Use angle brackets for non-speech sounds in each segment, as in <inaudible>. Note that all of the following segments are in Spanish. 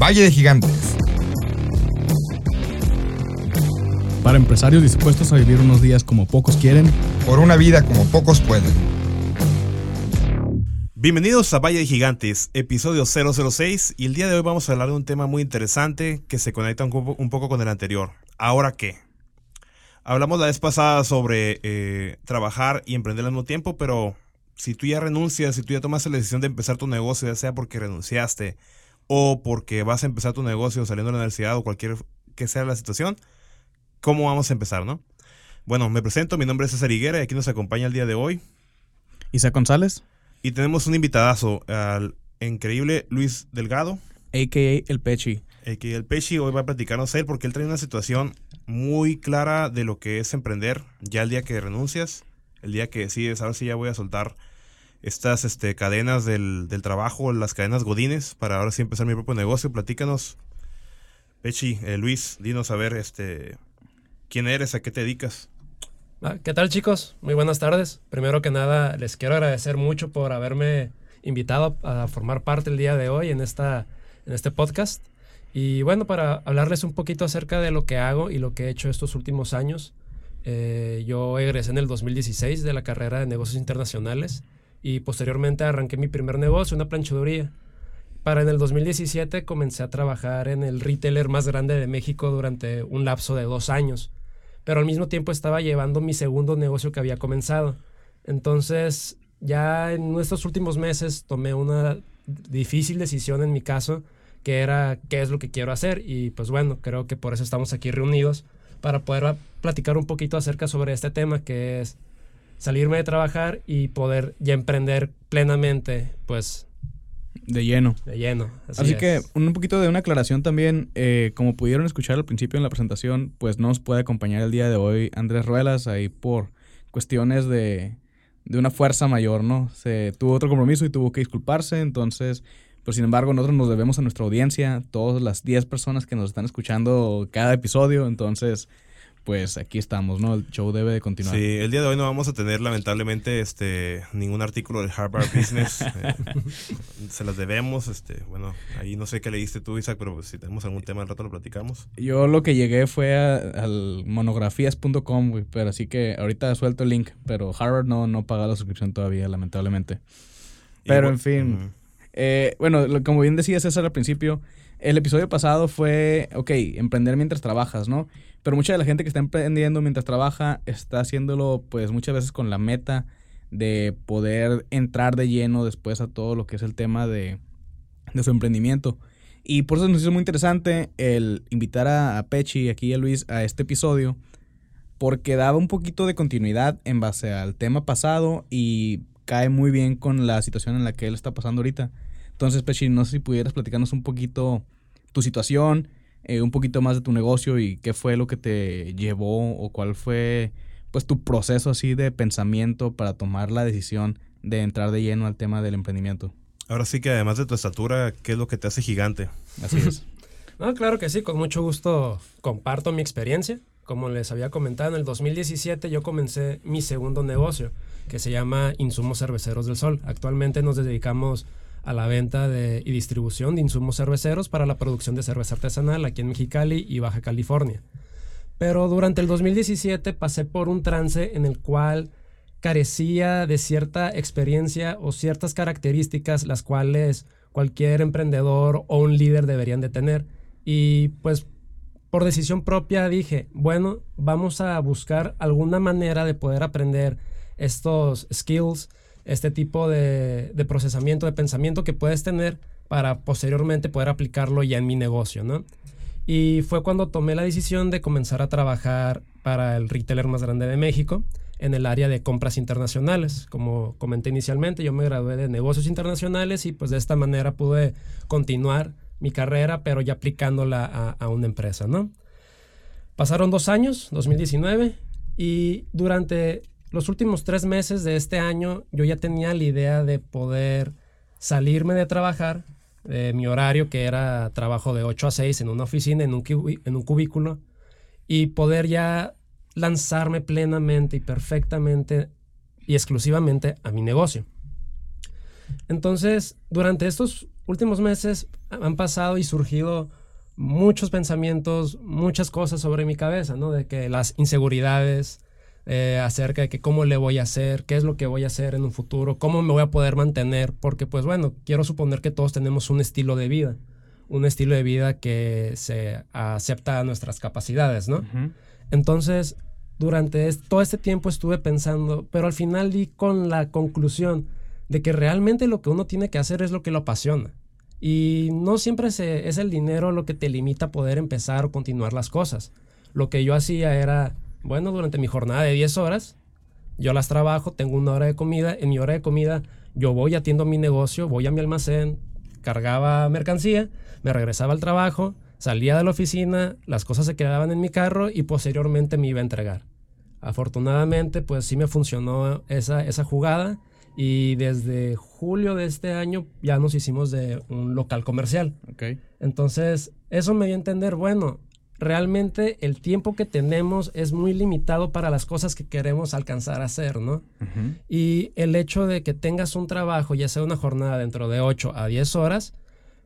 Valle de Gigantes. Para empresarios dispuestos a vivir unos días como pocos quieren. Por una vida como pocos pueden. Bienvenidos a Valle de Gigantes, episodio 006, y el día de hoy vamos a hablar de un tema muy interesante que se conecta un, poco- con el anterior. ¿Ahora qué? Hablamos la vez pasada sobre eh, trabajar y emprender al mismo tiempo, pero si tú ya renuncias, si tú ya tomaste la decisión de empezar tu negocio, ya sea porque renunciaste o porque vas a empezar tu negocio saliendo de la universidad o cualquier que sea la situación, ¿cómo vamos a empezar, no? Bueno, me presento, mi nombre es César Higuera y aquí nos acompaña el día de hoy Isaac González, y tenemos un invitadazo, al increíble Luis Delgado, a.k.a. El Pechi. que el Pechi hoy va a platicarnos él porque él trae una situación muy clara de lo que es emprender ya el día que renuncias, el día que decides, ahora sí ya voy a soltar estas este, cadenas del, del trabajo, las cadenas godines, para ahora sí empezar mi propio negocio. Platícanos, Pechi, eh, Luis, dinos a ver este, quién eres, a qué te dedicas. Ah, ¿Qué tal chicos? Muy buenas tardes. Primero que nada, les quiero agradecer mucho por haberme invitado a formar parte el día de hoy en, esta, en este podcast. Y bueno, para hablarles un poquito acerca de lo que hago y lo que he hecho estos últimos años. Eh, yo egresé en el 2016 de la carrera de negocios internacionales y posteriormente arranqué mi primer negocio, una planchaduría. Para en el 2017 comencé a trabajar en el retailer más grande de México durante un lapso de dos años pero al mismo tiempo estaba llevando mi segundo negocio que había comenzado. Entonces, ya en estos últimos meses tomé una difícil decisión en mi caso, que era qué es lo que quiero hacer. Y pues bueno, creo que por eso estamos aquí reunidos, para poder platicar un poquito acerca sobre este tema, que es salirme de trabajar y poder ya emprender plenamente, pues De lleno. de lleno. Así, que es. un poquito de una aclaración también, eh, como pudieron escuchar al principio en la presentación, pues no nos puede acompañar el día de hoy Andrés Ruelas ahí por cuestiones de, de una fuerza mayor, ¿no? Se tuvo otro compromiso y tuvo que disculparse, entonces, pues sin embargo nosotros nos debemos a nuestra audiencia, todas las 10 personas que nos están escuchando cada episodio, entonces, pues aquí estamos, ¿no? El show debe de continuar. Sí, el día de hoy no vamos a tener lamentablemente este ningún artículo del Harvard Business. <laughs> eh, se las debemos, este, bueno, ahí no sé qué leíste tú, Isaac, pero pues, si tenemos algún tema al rato lo platicamos. Yo lo que llegué fue a- al monografías.com, güey, pero así que ahorita suelto el link, pero Harvard no, no paga la suscripción todavía, lamentablemente. Pero, en fin. Eh, bueno, lo- como bien decía César al principio, el episodio pasado fue, ok, emprender mientras trabajas, ¿no? Pero mucha de la gente que está emprendiendo mientras trabaja está haciéndolo, pues muchas veces con la meta de poder entrar de lleno después a todo lo que es el tema de, de su emprendimiento. Y por eso nos hizo muy interesante el invitar a, a Pechi, aquí a Luis, a este episodio, porque daba un poquito de continuidad en base al tema pasado y cae muy bien con la situación en la que él está pasando ahorita. Entonces, Pechi, no sé si pudieras platicarnos un poquito tu situación, eh, un poquito más de tu negocio y qué fue lo que te llevó o cuál fue pues tu proceso así de pensamiento para tomar la decisión de entrar de lleno al tema del emprendimiento. Ahora sí que además de tu estatura, ¿qué es lo que te hace gigante? Así es. <laughs> No, claro que sí, con mucho gusto comparto mi experiencia. Como les había comentado, en el 2017 yo comencé mi segundo negocio, que se llama Insumos Cerveceros del Sol. Actualmente nos dedicamos a la venta de, y distribución de insumos cerveceros para la producción de cerveza artesanal aquí en Mexicali y Baja California. Pero durante el 2017 pasé por un trance en el cual carecía de cierta experiencia o ciertas características las cuales cualquier emprendedor o un líder deberían de tener. Y pues por decisión propia dije, bueno, vamos a buscar alguna manera de poder aprender estos skills, este tipo de, de procesamiento, de pensamiento que puedes tener para posteriormente poder aplicarlo ya en mi negocio, ¿no? Y fue cuando tomé la decisión de comenzar a trabajar para el retailer más grande de México en el área de compras internacionales. Como comenté inicialmente, yo me gradué de negocios internacionales y pues de esta manera pude continuar mi carrera, pero ya aplicándola a, a una empresa, ¿no? Pasaron dos años, 2019, y durante los últimos tres meses de este año yo ya tenía la idea de poder salirme de trabajar, de mi horario que era trabajo de 8 a 6 en una oficina, en un, en un cubículo, y poder ya lanzarme plenamente y perfectamente y exclusivamente a mi negocio. Entonces, durante estos últimos meses han pasado y surgido muchos pensamientos, muchas cosas sobre mi cabeza, ¿no? De que las inseguridades eh, acerca de que cómo le voy a hacer, qué es lo que voy a hacer en un futuro, cómo me voy a poder mantener, porque pues bueno, quiero suponer que todos tenemos un estilo de vida, un estilo de vida que se acepta a nuestras capacidades, ¿no? Entonces, durante todo este tiempo estuve pensando, pero al final di con la conclusión de que realmente lo que uno tiene que hacer es lo que lo apasiona. Y no siempre es el dinero lo que te limita a poder empezar o continuar las cosas. Lo que yo hacía era, bueno, durante mi jornada de 10 horas, yo las trabajo, tengo una hora de comida, en mi hora de comida yo voy, atiendo mi negocio, voy a mi almacén, cargaba mercancía, me regresaba al trabajo, salía de la oficina, las cosas se quedaban en mi carro y posteriormente me iba a entregar. Afortunadamente, pues sí me funcionó esa, esa jugada y desde julio de este año ya nos hicimos de un local comercial. Okay. Entonces, eso me dio a entender, bueno, realmente el tiempo que tenemos es muy limitado para las cosas que queremos alcanzar a hacer, ¿no? Y el hecho de que tengas un trabajo, ya sea una jornada dentro de 8 a 10 horas,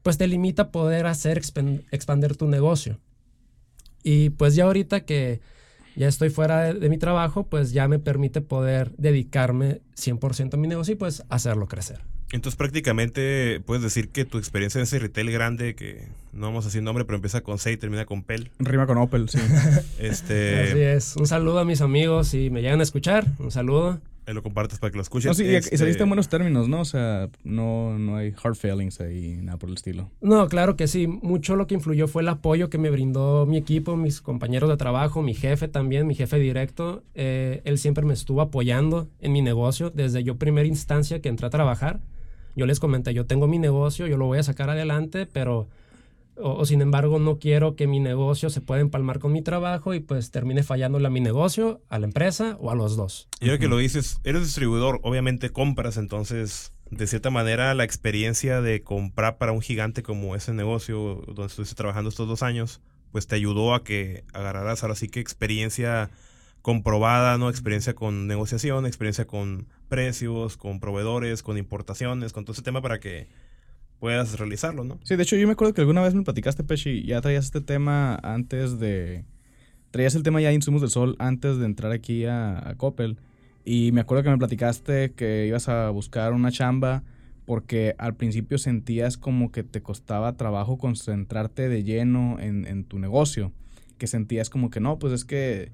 pues te limita poder hacer expandir tu negocio. Y pues ya ahorita que ya estoy fuera de, mi trabajo, pues ya me permite poder dedicarme 100% a mi negocio y pues hacerlo crecer. Entonces prácticamente puedes decir que tu experiencia en ese retail grande, que no vamos a decir nombre, pero empieza con C y termina con PEL. Rima con Opel, sí. <laughs> este... Así es. Un saludo a mis amigos si me llegan a escuchar. Un saludo lo compartes para que lo escuchen. No, sí, y saliste en buenos términos, ¿no? O sea, no, no hay hard feelings ahí, nada por el estilo. No, claro que sí. Mucho lo que influyó fue el apoyo que me brindó mi equipo, mis compañeros de trabajo, mi jefe también, mi jefe directo. Eh, él siempre me estuvo apoyando en mi negocio desde yo primera instancia que entré a trabajar. Yo les comenté, yo tengo mi negocio, yo lo voy a sacar adelante, pero o, sin embargo no quiero que mi negocio se pueda empalmar con mi trabajo y pues termine fallándole a mi negocio, a la empresa o a los dos. Y ahora que lo dices, eres distribuidor, obviamente compras, entonces de cierta manera la experiencia de comprar para un gigante como ese negocio donde estuviste trabajando estos dos años, pues te ayudó a que agarraras ahora sí que experiencia comprobada, ¿no? Experiencia con negociación, experiencia con precios, con proveedores, con importaciones, con todo ese tema para que puedas realizarlo, ¿no? Sí, de hecho yo me acuerdo que alguna vez me platicaste, Pechi, ya traías este tema antes de... Traías el tema ya de insumos del sol antes de entrar aquí a, a Coppel. Y me acuerdo que me platicaste que ibas a buscar una chamba porque al principio sentías como que te costaba trabajo concentrarte de lleno en, en, tu negocio. Que sentías como que no, pues es que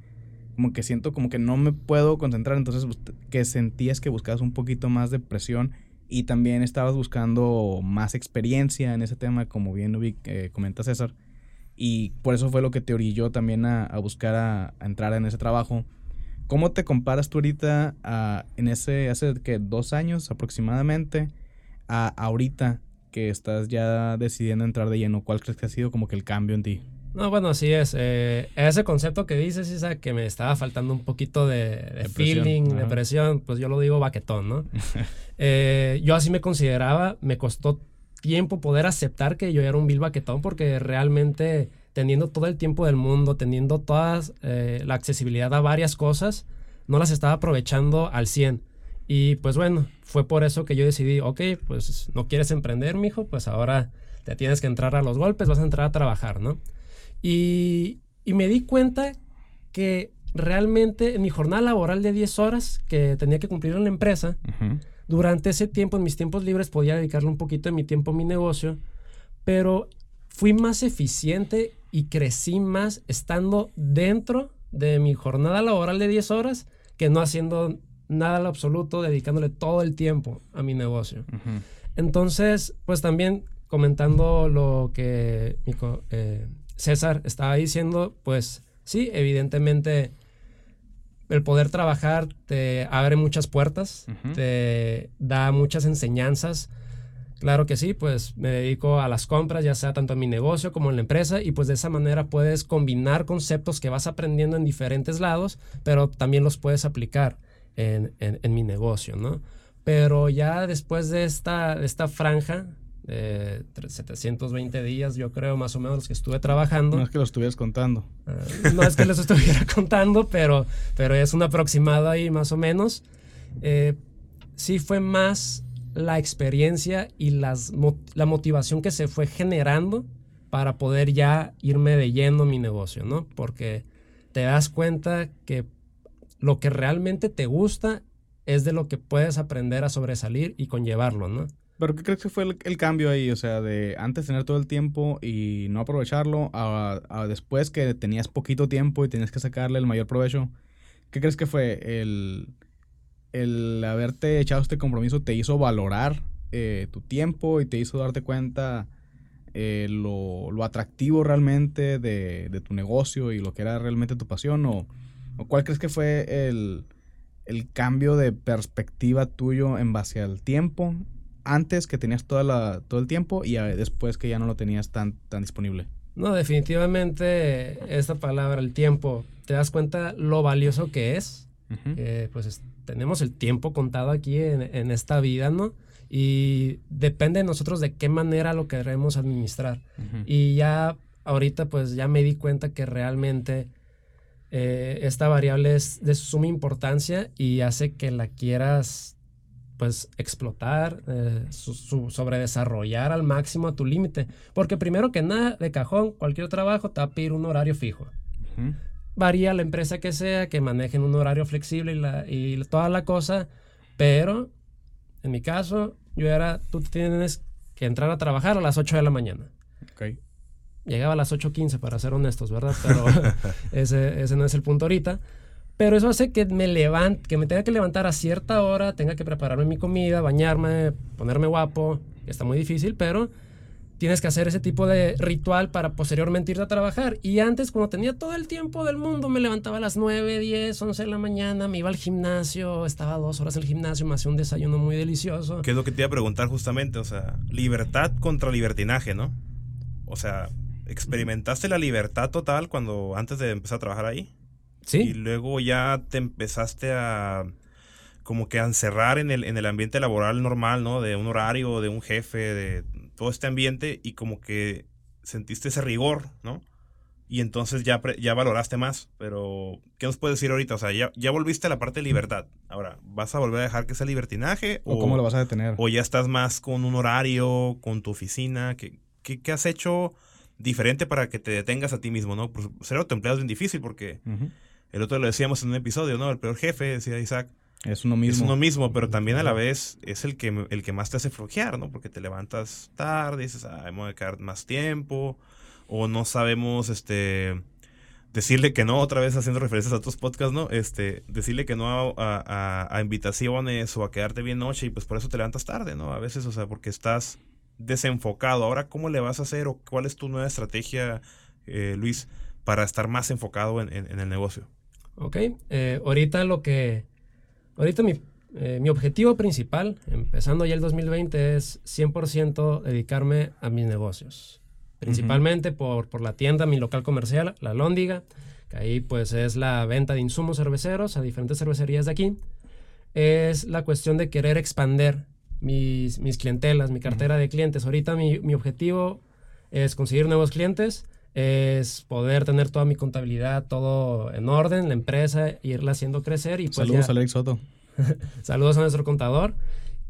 como que siento como que no me puedo concentrar. Entonces que sentías que buscabas un poquito más de presión y también estabas buscando más experiencia en ese tema, como bien eh, comenta César. Y por eso fue lo que te orilló también a, buscar a, entrar en ese trabajo. ¿Cómo te comparas tú ahorita en ese, hace que dos años aproximadamente, a ahorita que estás ya decidiendo entrar de lleno? ¿Cuál crees que ha sido como que el cambio en ti? No, bueno, así es. Eh, ese concepto que dices, Isa, que me estaba faltando un poquito de, feeling, de presión, pues yo lo digo baquetón, ¿no? <laughs> Eh, yo así me consideraba, me costó tiempo poder aceptar que yo era un vil baquetón porque realmente teniendo todo el tiempo del mundo, teniendo toda eh, la accesibilidad a varias cosas, no las estaba aprovechando al 100. Y pues bueno, fue por eso que yo decidí, ok, pues no quieres emprender, mijo, pues ahora te tienes que entrar a los golpes, vas a entrar a trabajar, ¿no? Y, me di cuenta que realmente en mi jornada laboral de 10 horas que tenía que cumplir en la empresa, durante ese tiempo, en mis tiempos libres, podía dedicarle un poquito de mi tiempo a mi negocio, pero fui más eficiente y crecí más estando dentro de mi jornada laboral de 10 horas que no haciendo nada al absoluto, dedicándole todo el tiempo a mi negocio. Entonces, pues también comentando lo que mi, eh, César estaba diciendo, pues sí, evidentemente el poder trabajar te abre muchas puertas, te da muchas enseñanzas. Claro que sí, pues me dedico a las compras, ya sea tanto en mi negocio como en la empresa, y pues de esa manera puedes combinar conceptos que vas aprendiendo en diferentes lados, pero también los puedes aplicar en, mi negocio, ¿no? Pero ya después de esta, de esta franja, 720 días, yo creo, más o menos, los que estuve trabajando. No es que lo estuvieras contando. Ah, no es que los estuviera <laughs> contando, pero, pero es un aproximado ahí, más o menos. Eh, sí fue más la experiencia y las, la motivación que se fue generando para poder ya irme de lleno mi negocio, ¿no? Porque te das cuenta que lo que realmente te gusta es de lo que puedes aprender a sobresalir y conllevarlo, ¿no? ¿Pero qué crees que fue el, cambio ahí? O sea, de antes tener todo el tiempo y no aprovecharlo, a, después que tenías poquito tiempo y tenías que sacarle el mayor provecho. ¿Qué crees que fue? El, el haberte echado este compromiso te hizo valorar eh, tu tiempo y te hizo darte cuenta eh, lo, lo, atractivo realmente de, de, tu negocio y lo que era realmente tu pasión? ¿O, o cuál crees que fue el, el cambio de perspectiva tuyo en base al tiempo antes que tenías toda la, todo el tiempo y después que ya no lo tenías tan, tan disponible? No, definitivamente esta palabra, el tiempo, te das cuenta lo valioso que es. pues tenemos el tiempo contado aquí en, esta vida, ¿no? Y depende de nosotros de qué manera lo queremos administrar. Y ya ahorita pues ya me di cuenta que realmente eh, esta variable es de suma importancia y hace que la quieras pues explotar, eh, sobredesarrollar al máximo a tu límite. Porque primero que nada, de cajón, cualquier trabajo te va a pedir un horario fijo. Varía la empresa que sea, que manejen un horario flexible y, la, y toda la cosa, pero en mi caso, yo era, tú tienes que entrar a trabajar a las 8 de la mañana. Llegaba a las 8.15 para ser honestos, ¿verdad? Pero <laughs> ese, ese no es el punto ahorita. Pero eso hace que me levante, que me tenga que levantar a cierta hora, tenga que prepararme mi comida, bañarme, ponerme guapo. Está muy difícil, pero tienes que hacer ese tipo de ritual para posteriormente ir a trabajar. Y antes, cuando tenía todo el tiempo del mundo, me levantaba a las 9, 10, 11 de la mañana, me iba al gimnasio, estaba dos horas en el gimnasio, me hacía un desayuno muy delicioso. ¿Qué es lo que te iba a preguntar justamente? O sea, libertad contra libertinaje, ¿no? O sea, ¿experimentaste la libertad total cuando antes de empezar a trabajar ahí? Y luego ya te empezaste a como que a encerrar en el, en el ambiente laboral normal, ¿no? De un horario, de un jefe, de todo este ambiente y como que sentiste ese rigor, ¿no? Y entonces ya, ya valoraste más. Pero, ¿qué nos puedes decir ahorita? O sea, ya, ya volviste a la parte de libertad. Ahora, ¿vas a volver a dejar que sea libertinaje? ¿O, cómo lo vas a detener? ¿O ya estás más con un horario, con tu oficina? ¿Qué, qué, has hecho diferente para que te detengas a ti mismo, no? Pues ser autoempleado es bien difícil porque... El otro lo decíamos en un episodio, ¿no? El peor jefe, decía Isaac. Es uno mismo. Es uno mismo, pero también a la vez es el que, el que más te hace flojear, ¿no? Porque te levantas tarde, dices, ah, voy a quedar más tiempo, o no sabemos, este, decirle que no, otra vez haciendo referencias a otros podcasts, ¿no? Este, decirle que no a, a, invitaciones o a quedarte bien noche y pues por eso te levantas tarde, ¿no? A veces, o sea, porque estás desenfocado. Ahora, ¿cómo le vas a hacer o cuál es tu nueva estrategia, eh, Luis, para estar más enfocado en, en el negocio? Ok, eh, ahorita lo que, ahorita mi, eh, mi, objetivo principal, empezando ya el 2020, es 100% dedicarme a mis negocios. Principalmente por, por, la tienda, mi local comercial, La Lóndiga, que ahí pues es la venta de insumos cerveceros a diferentes cervecerías de aquí. Es la cuestión de querer expander mis, mis clientelas, mi cartera de clientes. Ahorita mi, mi objetivo es conseguir nuevos clientes es poder tener toda mi contabilidad, todo en orden, la empresa, irla haciendo crecer. Y pues Saludos a Alex Soto. <laughs> Saludos a nuestro contador.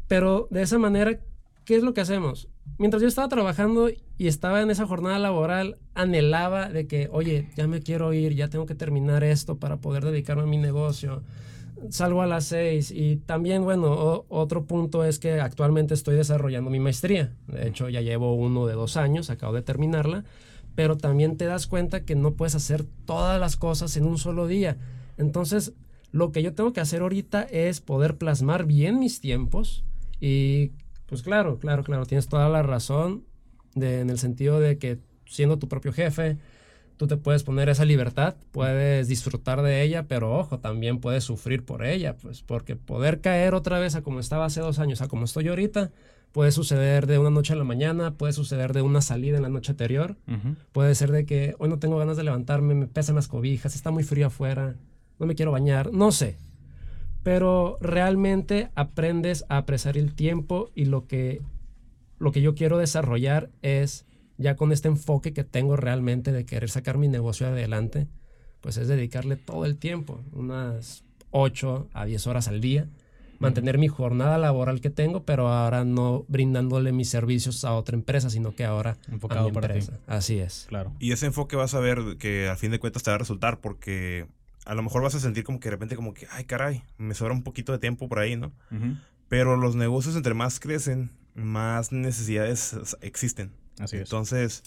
Pero de esa manera, ¿qué es lo que hacemos? Mientras yo estaba trabajando y estaba en esa jornada laboral, anhelaba de que, oye, ya me quiero ir, ya tengo que terminar esto para poder dedicarme a mi negocio. Salgo a las seis y también, bueno, otro punto es que actualmente estoy desarrollando mi maestría. De hecho, ya llevo uno de dos años, acabo de terminarla pero también te das cuenta que no puedes hacer todas las cosas en un solo día. Entonces, lo que yo tengo que hacer ahorita es poder plasmar bien mis tiempos y pues claro, claro, claro, tienes toda la razón en el sentido de que siendo tu propio jefe, tú te puedes poner esa libertad, puedes disfrutar de ella, pero ojo, también puedes sufrir por ella, pues porque poder caer otra vez a como estaba hace dos años, a como estoy ahorita, Puede suceder de una noche a la mañana, puede suceder de una salida en la noche anterior, puede ser de que hoy no tengo ganas de levantarme, me pesan las cobijas, está muy frío afuera, no me quiero bañar, no sé. Pero realmente aprendes a apreciar el tiempo y lo que, lo que yo quiero desarrollar es, ya con este enfoque que tengo realmente de querer sacar mi negocio adelante, pues es dedicarle todo el tiempo, unas 8 a 10 horas al día mantener mi jornada laboral que tengo, pero ahora no brindándole mis servicios a otra empresa, sino que ahora Enfocado a mi para ti. empresa. Así es. Claro. Y ese enfoque vas a ver que al fin de cuentas te va a resultar porque a lo mejor vas a sentir como que de repente como que, ay caray, me sobra un poquito de tiempo por ahí, ¿no? Pero los negocios entre más crecen, más necesidades existen. Así es. Entonces,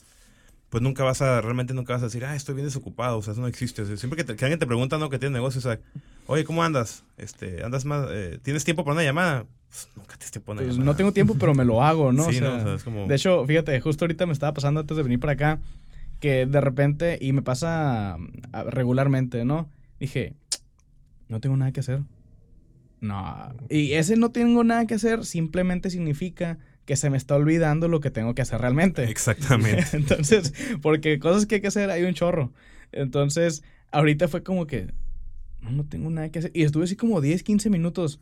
pues nunca vas a, realmente nunca vas a decir, ah, estoy bien desocupado, o sea, eso no existe. O sea, siempre que, te- que alguien te pregunta, ¿no? Que tienes negocio, o sea, oye, ¿cómo andas? Este, ¿andas más, eh, ¿tienes tiempo para una llamada? Pues, nunca tienes tiempo para una Pues llamada. no tengo tiempo, pero me lo hago, ¿no? <laughs> Sí, O ¿no? sea, O sea, es como- De hecho, fíjate, justo ahorita me estaba pasando antes de venir para acá, que de repente, y me pasa ah, regularmente, ¿no? Dije, no tengo nada que hacer. No. Y ese no tengo nada que hacer simplemente significa que se me está olvidando lo que tengo que hacer realmente. <laughs> Exactamente. <laughs> Entonces, porque cosas que hay que hacer hay un chorro. Entonces, ahorita fue como que no, no tengo nada que hacer. Y estuve así como 10, 15 minutos.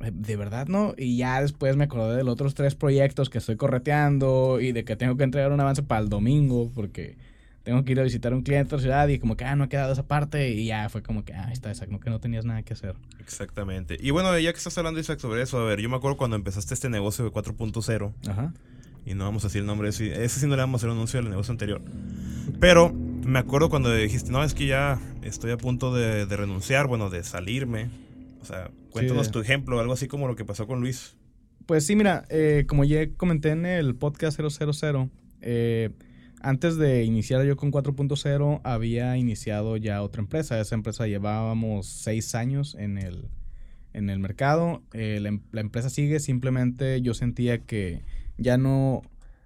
Eh, De verdad, ¿no? Y ya después me acordé de los otros tres proyectos que estoy correteando y de que tengo que entregar un avance para el domingo porque tengo que ir a visitar a un cliente de otra ciudad y como que, ah, no ha quedado esa parte y ya fue como que, ah, está, esa, como que no tenías nada que hacer. Exactamente. Y bueno, ya que estás hablando, Isaac, sobre eso, a ver, yo me acuerdo cuando empezaste este negocio de 4.0, Ajá. y no vamos a decir el nombre de ese, ese sí no le vamos a hacer un anuncio del negocio anterior. Pero me acuerdo cuando dijiste, no, es que ya estoy a punto de, de renunciar, bueno, de salirme. O sea, cuéntanos tu ejemplo, algo así como lo que pasó con Luis. Pues sí, mira, eh, como ya comenté en el podcast 000, eh, antes de iniciar yo con 4.0, había iniciado ya otra empresa. Esa empresa llevábamos seis años en el, en el mercado. Eh, la, em- la empresa sigue, simplemente yo sentía que ya no,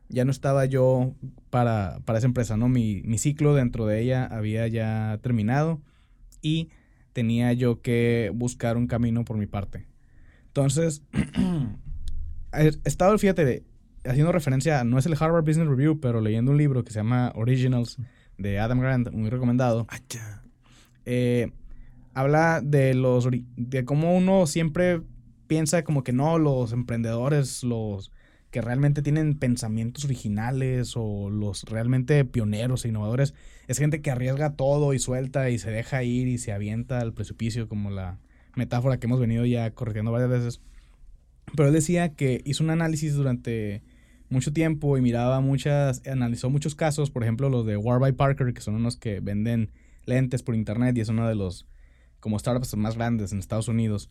ya no estaba yo para, para esa empresa, ¿no? Mi, mi ciclo dentro de ella había ya terminado y tenía yo que buscar un camino por mi parte. Entonces, <clears throat> he estado, fíjate, haciendo referencia, no es el Harvard Business Review, pero leyendo un libro que se llama Originals de Adam Grant, muy recomendado. Ya. eh, habla de los de cómo uno siempre piensa como que no, los emprendedores, los que realmente tienen pensamientos originales o los realmente pioneros e innovadores, es gente que arriesga todo y suelta y se deja ir y se avienta al precipicio, como la metáfora que hemos venido ya corrigiendo varias veces. Pero él decía que hizo un análisis durante mucho tiempo y miraba muchas, analizó muchos casos, por ejemplo los de Warby Parker, que son unos que venden lentes por internet y es uno de los como startups más grandes en Estados Unidos.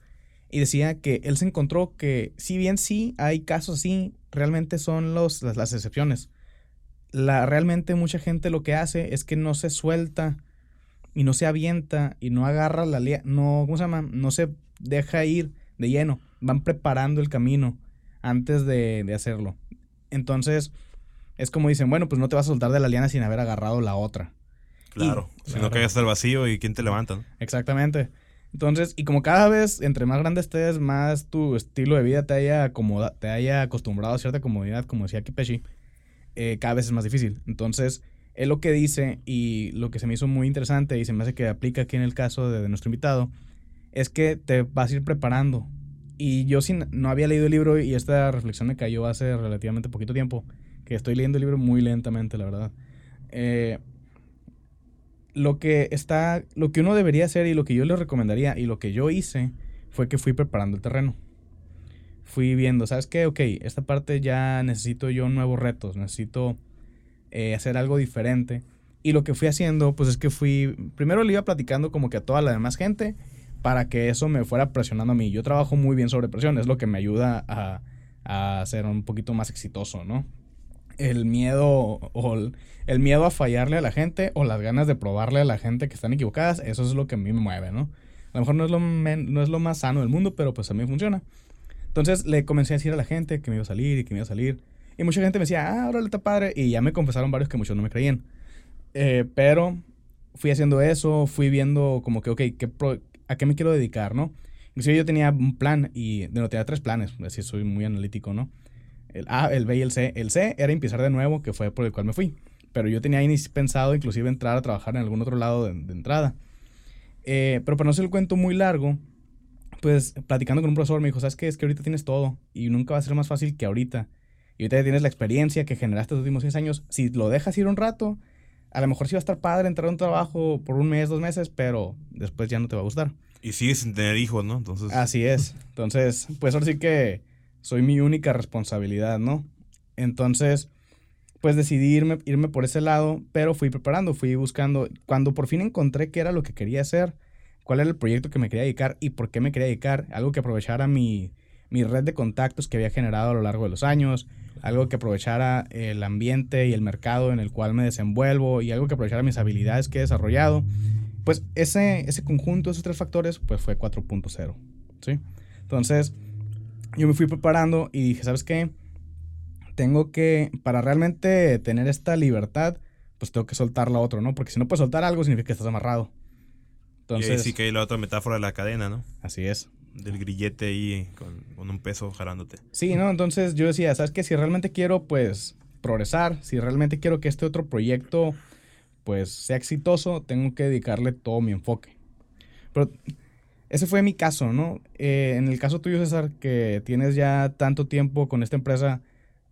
Y decía que él se encontró que si bien sí hay casos así, realmente son los, las, las excepciones. La, realmente mucha gente lo que hace es que no se suelta y no se avienta y no agarra la no, ¿cómo se llama? No se deja ir de lleno. Van preparando el camino antes de, de hacerlo. Entonces, es como dicen, bueno, pues no te vas a soltar de la liana sin haber agarrado la otra. Claro. si no claro. caigas al vacío y quién te levanta. ¿no? Exactamente. Entonces, y como cada vez, entre más grande estés, más tu estilo de vida te haya, acomoda, te haya acostumbrado a cierta comodidad, como decía Kipeshi, eh, cada vez es más difícil. Entonces, él lo que dice, y lo que se me hizo muy interesante, y se me hace que aplica aquí en el caso de, de nuestro invitado, es que te vas a ir preparando. Y yo sin, no había leído el libro y esta reflexión me cayó hace relativamente poquito tiempo, que estoy leyendo el libro muy lentamente, la verdad. Eh, lo que está, lo que uno debería hacer y lo que yo le recomendaría y lo que yo hice fue que fui preparando el terreno. Fui viendo, ¿sabes qué? Ok, esta parte ya necesito yo nuevos retos, necesito eh, hacer algo diferente. Y lo que fui haciendo, pues es que fui, primero le iba platicando como que a toda la demás gente para que eso me fuera presionando a mí. Yo trabajo muy bien sobre presión, es lo que me ayuda a, a ser un poquito más exitoso, ¿no? El miedo o el, miedo a fallarle a la gente o las ganas de probarle a la gente que están equivocadas, eso es lo que a mí me mueve, ¿no? A lo mejor no es lo, no es lo más sano del mundo, pero pues a mí funciona. Entonces le comencé a decir a la gente que me iba a salir y que me iba a salir. Y mucha gente me decía, ah, órale, está padre. Y ya me confesaron varios que muchos no me creían. Eh, pero fui haciendo eso, fui viendo como que, ok, ¿qué ¿a qué me quiero dedicar, no? Inclusive yo tenía un plan y, no, tenía tres planes, así soy muy analítico, ¿no? El A, el B y el C. El C era empezar de nuevo, que fue por el cual me fui. Pero yo tenía pensado inclusive entrar a trabajar en algún otro lado de, de entrada. Eh, pero para no ser el cuento muy largo, pues platicando con un profesor me dijo, ¿sabes qué? Es que ahorita tienes todo y nunca va a ser más fácil que ahorita. Y ahorita ya tienes la experiencia que generaste los últimos seis años. Si lo dejas ir un rato, a lo mejor sí va a estar padre entrar a un trabajo por un mes, dos meses, pero después ya no te va a gustar. Y sigues sin tener hijos, ¿no? Entonces. Así es. Entonces, pues ahora sí que soy mi única responsabilidad, ¿no? Entonces, pues decidí irme, irme por ese lado, pero fui preparando, fui buscando. Cuando por fin encontré qué era lo que quería hacer, cuál era el proyecto que me quería dedicar y por qué me quería dedicar, algo que aprovechara mi, mi red de contactos que había generado a lo largo de los años, algo que aprovechara el ambiente y el mercado en el cual me desenvuelvo y algo que aprovechara mis habilidades que he desarrollado. Pues ese, ese conjunto, esos tres factores, pues fue 4.0, ¿sí? Entonces, yo me fui preparando y dije, ¿sabes qué? Tengo que, para realmente tener esta libertad, pues tengo que soltar la otra, ¿no? Porque si no puedes soltar algo, significa que estás amarrado. Entonces, y ahí sí que hay la otra metáfora de la cadena, ¿no? Así es. Del grillete ahí con, con un peso jalándote. Sí, ¿no? Entonces yo decía, ¿sabes qué? Si realmente quiero, pues, progresar, si realmente quiero que este otro proyecto pues sea exitoso, tengo que dedicarle todo mi enfoque. Pero ese fue mi caso, ¿no? Eh, en el caso tuyo, César, que tienes ya tanto tiempo con esta empresa,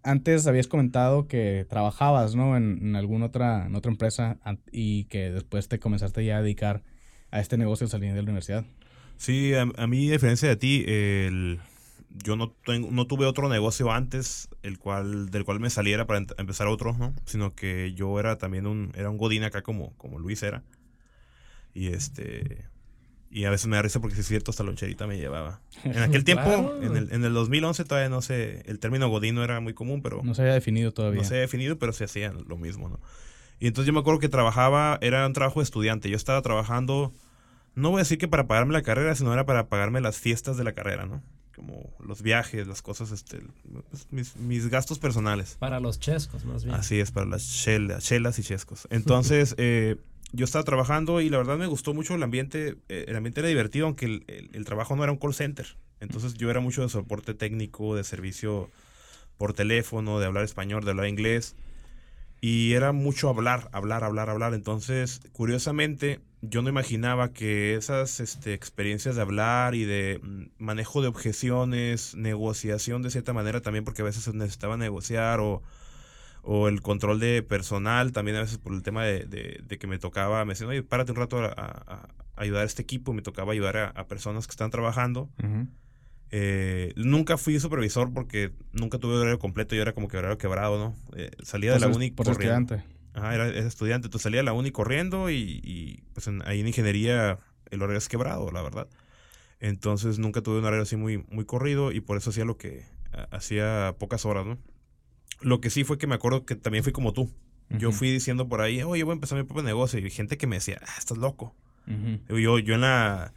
antes habías comentado que trabajabas, ¿no? En, alguna otra, en otra empresa y que después te comenzaste ya a dedicar a este negocio al salir de la universidad. Sí, a, mí, a diferencia de ti, el, yo no, tengo, no tuve otro negocio antes el cual, del cual me saliera para empezar otro, ¿no? Sino que yo era también un, era un godín acá como, como Luis era. Y este... Y a veces me da risa porque si es cierto, hasta loncherita me llevaba. En <laughs> aquel tiempo, en, el, en el 2011 todavía no sé, el término godín no era muy común, pero... No se había definido todavía. No se había definido, pero se hacía lo mismo, ¿no? Y entonces yo me acuerdo que trabajaba, era un trabajo de estudiante. Yo estaba trabajando, no voy a decir que para pagarme la carrera, sino era para pagarme las fiestas de la carrera, ¿no? como los viajes, las cosas, este, pues, mis, mis, gastos personales. Para los chescos, más bien. Así es, para las chelas, chelas y chescos. Entonces, <laughs> eh, yo estaba trabajando y la verdad me gustó mucho el ambiente. Eh, el ambiente era divertido, aunque el, el, trabajo no era un call center. Entonces, yo era mucho de soporte técnico, de servicio por teléfono, de hablar español, de hablar inglés. Y era mucho hablar, hablar, hablar, hablar. Entonces, curiosamente, yo no imaginaba que esas este, experiencias de hablar y de mm, manejo de objeciones, negociación de cierta manera también, porque a veces se necesitaba negociar o, o el control de personal, también a veces por el tema de, de, que me tocaba, me decían, oye, párate un rato a, ayudar a este equipo, me tocaba ayudar a, personas que están trabajando. Eh, nunca fui supervisor porque nunca tuve horario completo, yo era como que horario quebrado, ¿no? Eh, salía de la única por estudiante. Ajá, era, estudiante. Entonces salía a la uni corriendo y, pues ahí en ingeniería el horario es quebrado, la verdad. Entonces nunca tuve un horario así muy, muy corrido y por eso hacía lo que hacía pocas horas, ¿no? Lo que sí fue que me acuerdo que también fui como tú. Yo fui diciendo por ahí, oye, voy a empezar mi propio negocio. Y gente que me decía, ah, estás loco. yo, yo en la.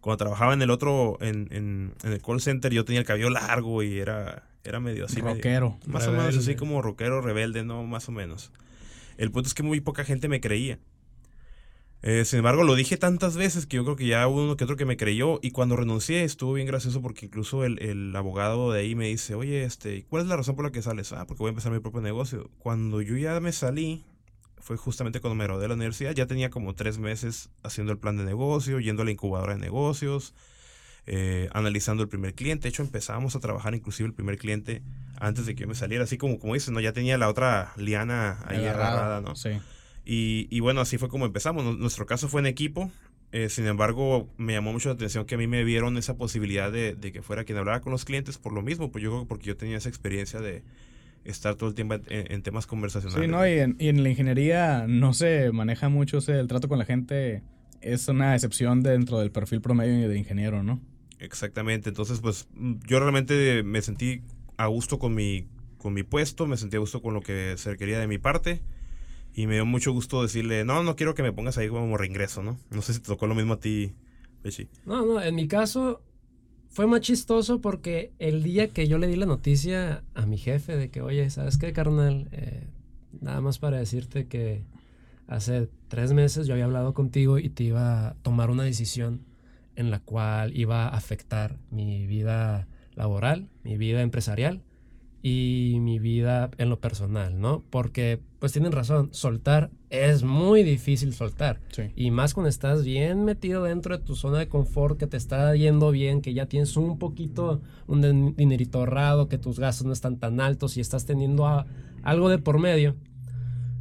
Cuando trabajaba en el otro, en, en, el call center, yo tenía el cabello largo y era, era medio así. Rockero. más o menos así como rockero rebelde, ¿no? Más o menos. El punto es que muy poca gente me creía. Eh, sin embargo, lo dije tantas veces que yo creo que ya hubo uno que otro que me creyó. Y cuando renuncié estuvo bien gracioso porque incluso el, abogado de ahí me dice, oye, este, ¿cuál es la razón por la que sales? Ah, porque voy a empezar mi propio negocio. Cuando yo ya me salí, fue justamente cuando me gradué de la universidad. Ya tenía como tres meses haciendo el plan de negocio, yendo a la incubadora de negocios, eh, analizando el primer cliente. De hecho, empezamos a trabajar inclusive el primer cliente antes de que yo me saliera. Así como, como dices, ¿no? Ya tenía la otra liana ahí agarrada, ¿no? Sí. Y, bueno, así fue como empezamos. Nuestro caso fue en equipo. Eh, sin embargo, me llamó mucho la atención que a mí me vieron esa posibilidad de, que fuera quien hablara con los clientes por lo mismo. Pues yo creo que porque yo tenía esa experiencia de estar todo el tiempo en, temas conversacionales. Sí, no, y en, y en, la ingeniería no se maneja mucho el trato con la gente. Es una excepción dentro del perfil promedio de ingeniero, ¿no? Exactamente. Entonces, pues yo realmente me sentí a gusto con mi, con mi puesto, me sentí a gusto con lo que se requería de mi parte. Y me dio mucho gusto decirle, no, no quiero que me pongas ahí como reingreso, ¿no? No sé si te tocó lo mismo a ti. No, no, en mi caso fue más chistoso porque el día que yo le di la noticia a mi jefe de que, oye, ¿sabes qué, carnal? Eh, nada más para decirte que hace tres meses yo había hablado contigo y te iba a tomar una decisión en la cual iba a afectar mi vida laboral, mi vida empresarial y mi vida en lo personal, ¿no? Porque, pues tienen razón, soltar es muy difícil soltar. Y más cuando estás bien metido dentro de tu zona de confort, que te está yendo bien, que ya tienes un poquito, un dinerito ahorrado, que tus gastos no están tan altos y estás teniendo algo de por medio,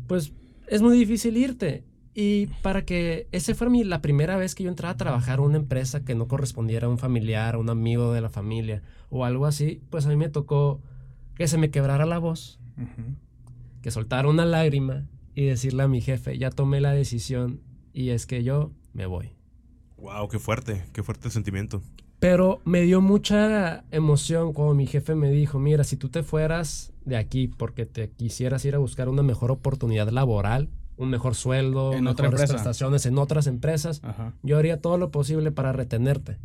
pues es muy difícil irte. Y para que ese fuera mi, la primera vez que yo entraba a trabajar en una empresa que no correspondiera a un familiar, a un amigo de la familia o algo así, pues a mí me tocó que se me quebrara la voz, que soltara una lágrima y decirle a mi jefe, ya tomé la decisión y es que yo me voy. Wow, qué fuerte, qué fuerte sentimiento. Pero me dio mucha emoción cuando mi jefe me dijo, mira, si tú te fueras de aquí porque te quisieras ir a buscar una mejor oportunidad laboral, un mejor sueldo, En mejores prestaciones en otras empresas, Ajá. yo haría todo lo posible para retenerte.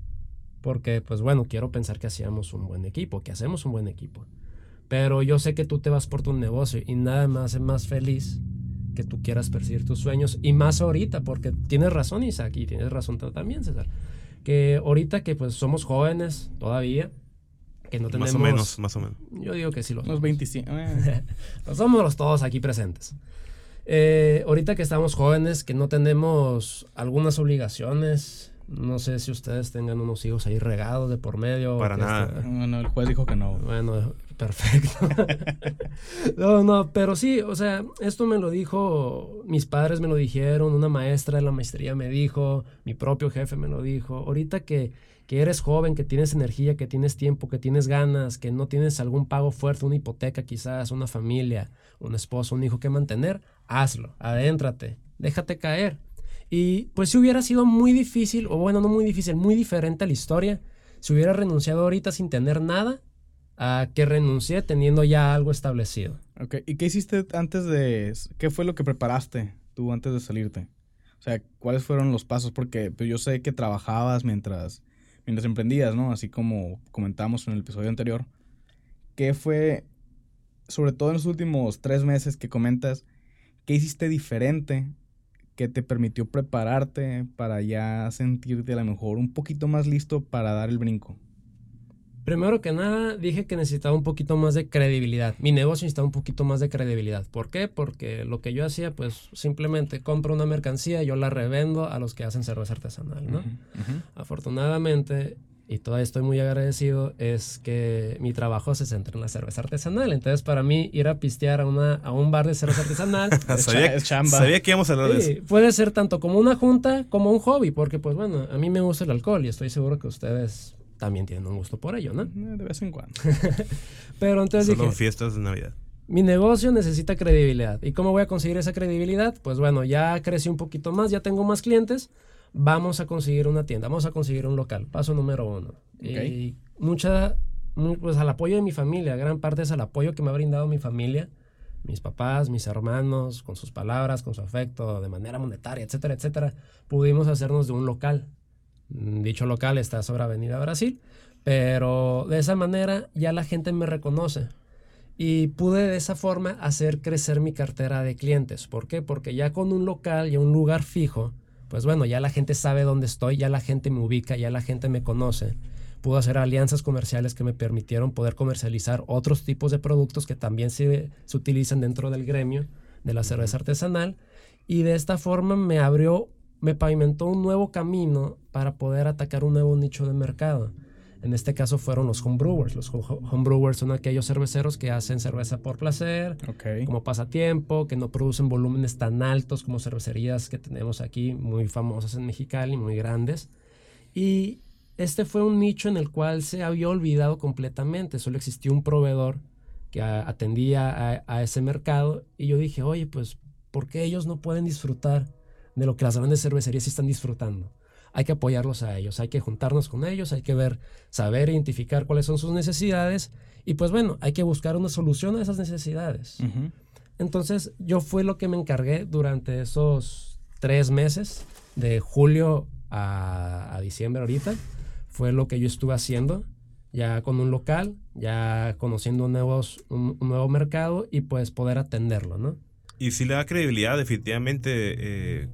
Porque, pues bueno, quiero pensar que hacíamos un buen equipo, que hacemos un buen equipo. Pero yo sé que tú te vas por tu negocio y nada me hace más feliz que tú quieras perseguir tus sueños. Y más ahorita, porque tienes razón, Isaac, y tienes razón tú también, César. Que ahorita que pues somos jóvenes todavía, que no tenemos... Más o menos, más o menos. Yo digo que sí lo Unos 25. eh, <laughs> pues somos los todos aquí presentes. Eh, ahorita que estamos jóvenes, que no tenemos algunas obligaciones, no sé si ustedes tengan unos hijos ahí regados de por medio. Para nada. este- Bueno, el juez dijo que no. bueno, perfecto. <laughs> no, no, pero sí, o sea, esto me lo dijo, mis padres me lo dijeron, una maestra de la maestría me dijo, mi propio jefe me lo dijo. Ahorita que, que eres joven, que tienes energía, que tienes tiempo, que tienes ganas, que no tienes algún pago fuerte, una hipoteca quizás, una familia, un esposo, un hijo que mantener, hazlo, adéntrate, déjate caer. Y pues si hubiera sido muy difícil, o bueno, no muy difícil, muy diferente a la historia, si hubiera renunciado ahorita sin tener nada, a que renuncié teniendo ya algo establecido. Ok, ¿y qué hiciste antes de... ¿Qué fue lo que preparaste tú antes de salirte? O sea, ¿cuáles fueron los pasos? Porque pues, yo sé que trabajabas mientras, mientras emprendías, ¿no? Así como comentamos en el episodio anterior. ¿Qué fue, sobre todo en los últimos tres meses que comentas, qué hiciste diferente que te permitió prepararte para ya sentirte a lo mejor un poquito más listo para dar el brinco? Primero que nada, dije que necesitaba un poquito más de credibilidad. Mi negocio necesitaba un poquito más de credibilidad. ¿Por qué? Porque lo que yo hacía, pues simplemente compro una mercancía y yo la revendo a los que hacen cerveza artesanal, ¿no? Afortunadamente, y todavía estoy muy agradecido, es que mi trabajo se centra en la cerveza artesanal. Entonces, para mí, ir a pistear a, una, a un bar de cerveza artesanal <laughs> Es sabía, es chamba. sabía que íbamos a hablar de eso. puede ser tanto como una junta como un hobby, porque pues bueno, a mí me gusta el alcohol y estoy seguro que ustedes también tienen un gusto por ello, ¿no? De vez en cuando. <laughs> Pero entonces Solo en dije, fiestas de Navidad. mi negocio necesita credibilidad. ¿Y cómo voy a conseguir esa credibilidad? Pues bueno, ya crecí un poquito más, ya tengo más clientes, vamos a conseguir una tienda, vamos a conseguir un local, paso número uno. Y mucha, mu- pues al apoyo de mi familia, gran parte es al apoyo que me ha brindado mi familia, mis papás, mis hermanos, con sus palabras, con su afecto, de manera monetaria, etcétera, etcétera, pudimos hacernos de un local. Mm, Dicho local está sobre Avenida Brasil, pero de esa manera ya la gente me reconoce. Y pude de esa forma hacer crecer mi cartera de clientes. ¿Por qué? Porque ya con un local y un lugar fijo, pues bueno, ya la gente sabe dónde estoy, ya la gente me ubica, ya la gente me conoce. Pude hacer alianzas comerciales que me permitieron poder comercializar otros tipos de productos que también se, se utilizan dentro del gremio de la cerveza artesanal. Y de esta forma me abrió, me pavimentó un nuevo camino para poder atacar un nuevo nicho de mercado. En este caso fueron los homebrewers. Los ho- homebrewers son aquellos cerveceros que hacen cerveza por placer, Ok. como pasatiempo, que no producen volúmenes tan altos como cervecerías que tenemos aquí, muy famosas en Mexicali, muy grandes. Y este fue un nicho en el cual se había olvidado completamente. Solo existía un proveedor que atendía a, a ese mercado. Y yo dije, oye, pues, ¿por qué ellos no pueden disfrutar de lo que las grandes cervecerías sí están disfrutando? Hay que apoyarlos a ellos, hay que juntarnos con ellos, hay que ver, saber identificar cuáles son sus necesidades. Y pues bueno, hay que buscar una solución a esas necesidades. Entonces, yo fue lo que me encargué durante esos tres meses, de julio a, a diciembre ahorita. Fue lo que yo estuve haciendo, ya con un local, ya conociendo nuevos, un, un nuevo mercado y pues poder atenderlo, ¿no? Y si le da credibilidad, definitivamente. eh,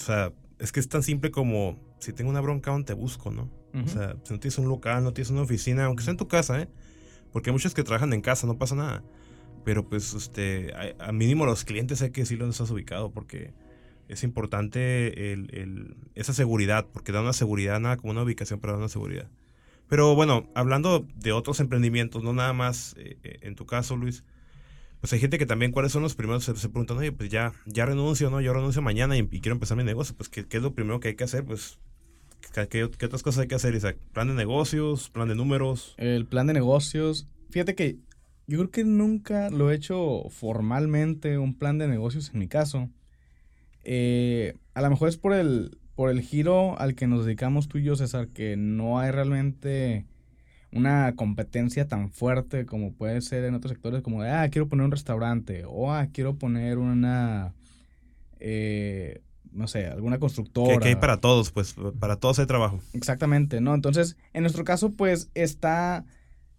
sea, es que es tan simple como si tengo una bronca, ¿dónde te busco, no? O sea, si no tienes un local, no tienes una oficina, aunque sea en tu casa, ¿eh? Porque hay muchos que trabajan en casa, no pasa nada. Pero pues, este, a, a mínimo los clientes hay que decirle dónde estás ubicado, porque es importante el- el- esa seguridad, porque da una seguridad, nada como una ubicación, pero da una seguridad. Pero bueno, hablando de otros emprendimientos, no nada más eh, eh, en tu caso, Luis, Pues hay gente que también, ¿cuáles son los primeros? Se, se preguntan, oye, pues ya, ya renuncio, ¿no? Yo renuncio mañana y, quiero empezar mi negocio. Pues, ¿qué, ¿qué, es lo primero que hay que hacer? Pues, ¿qué, qué, qué otras cosas hay que hacer, Isaac? ¿Plan de negocios? ¿Plan de números? El plan de negocios. Fíjate que yo creo que nunca lo he hecho formalmente, un plan de negocios en mi caso. Eh, a lo mejor es por el, por el giro al que nos dedicamos tú y yo, César, que no hay realmente una competencia tan fuerte como puede ser en otros sectores, como de, ah, quiero poner un restaurante, o ah, quiero poner una, eh, no sé, alguna constructora. Que, que, hay para todos, pues, para todos hay trabajo. Exactamente, ¿no? Entonces, en nuestro caso, pues, está,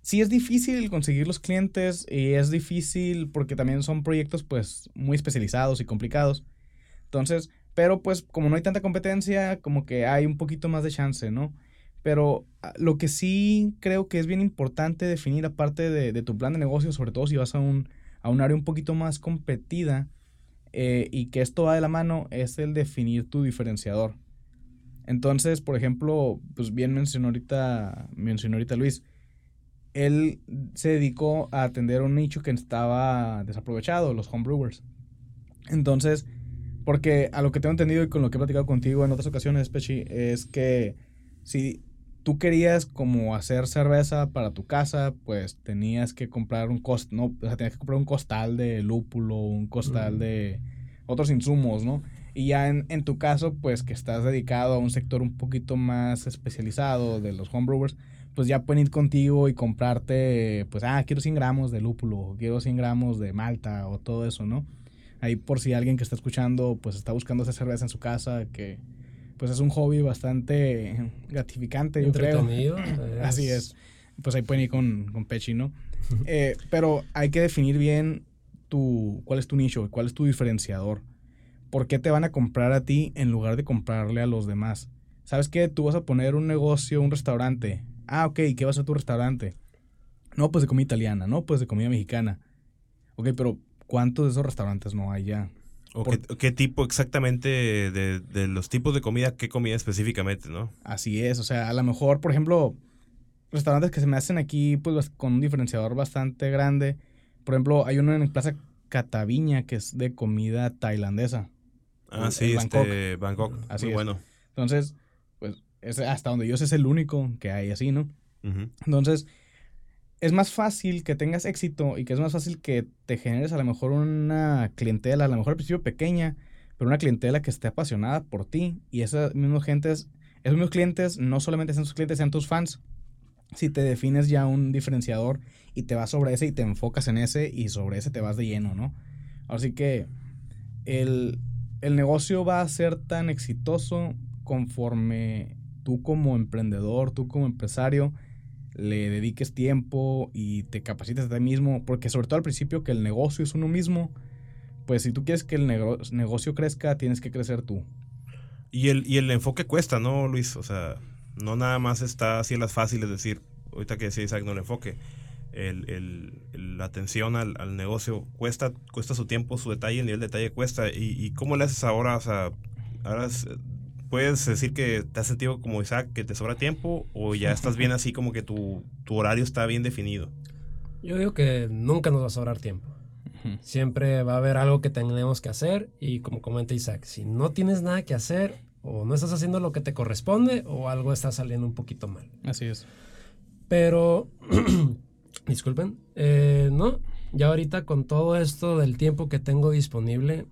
sí es difícil conseguir los clientes y es difícil porque también son proyectos, pues, muy especializados y complicados. Entonces, pero pues como no hay tanta competencia, como que hay un poquito más de chance, ¿no? Pero ah, lo que sí creo que es bien importante definir aparte de, de tu plan de negocio, sobre todo si vas a un, a un área un poquito más competida eh, y que esto va de la mano, es el definir tu diferenciador. Entonces, por ejemplo, pues bien mencionó ahorita, mencionó ahorita Luis, él se dedicó a atender un nicho que estaba desaprovechado, los homebrewers. Entonces, porque a lo que tengo entendido y con lo que he platicado contigo en otras ocasiones, Pechi, es que si tú querías como hacer cerveza para tu casa, pues tenías que comprar un cost, no, o sea, tenías que comprar un costal de lúpulo, un costal de otros insumos, ¿no? Y ya en, en, tu caso, pues que estás dedicado a un sector un poquito más especializado de los homebrewers, pues ya pueden ir contigo y comprarte, pues, ah, quiero 100 gramos de lúpulo, quiero 100 gramos de malta o todo eso, ¿no? Ahí por si alguien que está escuchando, pues está buscando esa cerveza en su casa, que pues es un hobby bastante gratificante, yo creo. <laughs> Así es. Pues ahí pueden ir con, con Pechi, ¿no? <laughs> eh, pero hay que definir bien tu, cuál es tu nicho, cuál es tu diferenciador. ¿Por qué te van a comprar a ti en lugar de comprarle a los demás? ¿Sabes qué? Tú vas a poner un negocio, un restaurante. Ah, ok, ¿qué va a ser tu restaurante? No, pues de comida italiana, no, pues de comida mexicana. Ok, pero ¿cuántos de esos restaurantes no hay ya? ¿O qué, qué, tipo exactamente de, de, los tipos de comida, qué comida específicamente, no? Así es, o sea, a lo mejor, por ejemplo, restaurantes que se me hacen aquí pues con un diferenciador bastante grande. Por ejemplo, hay uno en Plaza Cataviña que es de comida tailandesa. Ah, en, sí, en Bangkok. este Bangkok. Así Muy es. bueno. Entonces, pues es, hasta donde yo sé es el único que hay así, ¿no? Uh -huh. Entonces, es más fácil que tengas éxito y que es más fácil que te generes a lo mejor una clientela, a lo mejor al principio pequeña, pero una clientela que esté apasionada por ti y esas mismas gentes, esos mismos clientes no solamente sean tus clientes, sean tus fans. Si te defines ya un diferenciador y te vas sobre ese y te enfocas en ese y sobre ese te vas de lleno, ¿no? Así que el, el negocio va a ser tan exitoso conforme tú como emprendedor, tú como empresario, le dediques tiempo y te capacites a ti mismo, porque sobre todo al principio que el negocio es uno mismo, pues si tú quieres que el nego negocio crezca, tienes que crecer tú. Y el, y el enfoque cuesta, ¿no, Luis? O sea, no nada más está así en las fáciles decir, ahorita que decía Isaac, no el enfoque. El, el, la atención al, al, negocio cuesta, cuesta su tiempo, su detalle, el nivel de detalle cuesta. ¿Y, y cómo le haces ahora? O sea, ahora puedes decir que te has sentido como Isaac, que te sobra tiempo, o ya estás bien así como que tu, tu horario está bien definido. Yo digo que nunca nos va a sobrar tiempo. Siempre va a haber algo que tenemos que hacer y como comenta Isaac, si no tienes nada que hacer o no estás haciendo lo que te corresponde o algo está saliendo un poquito mal. Así es. Pero, <clears throat> disculpen, eh, no, ya ahorita con todo esto del tiempo que tengo disponible,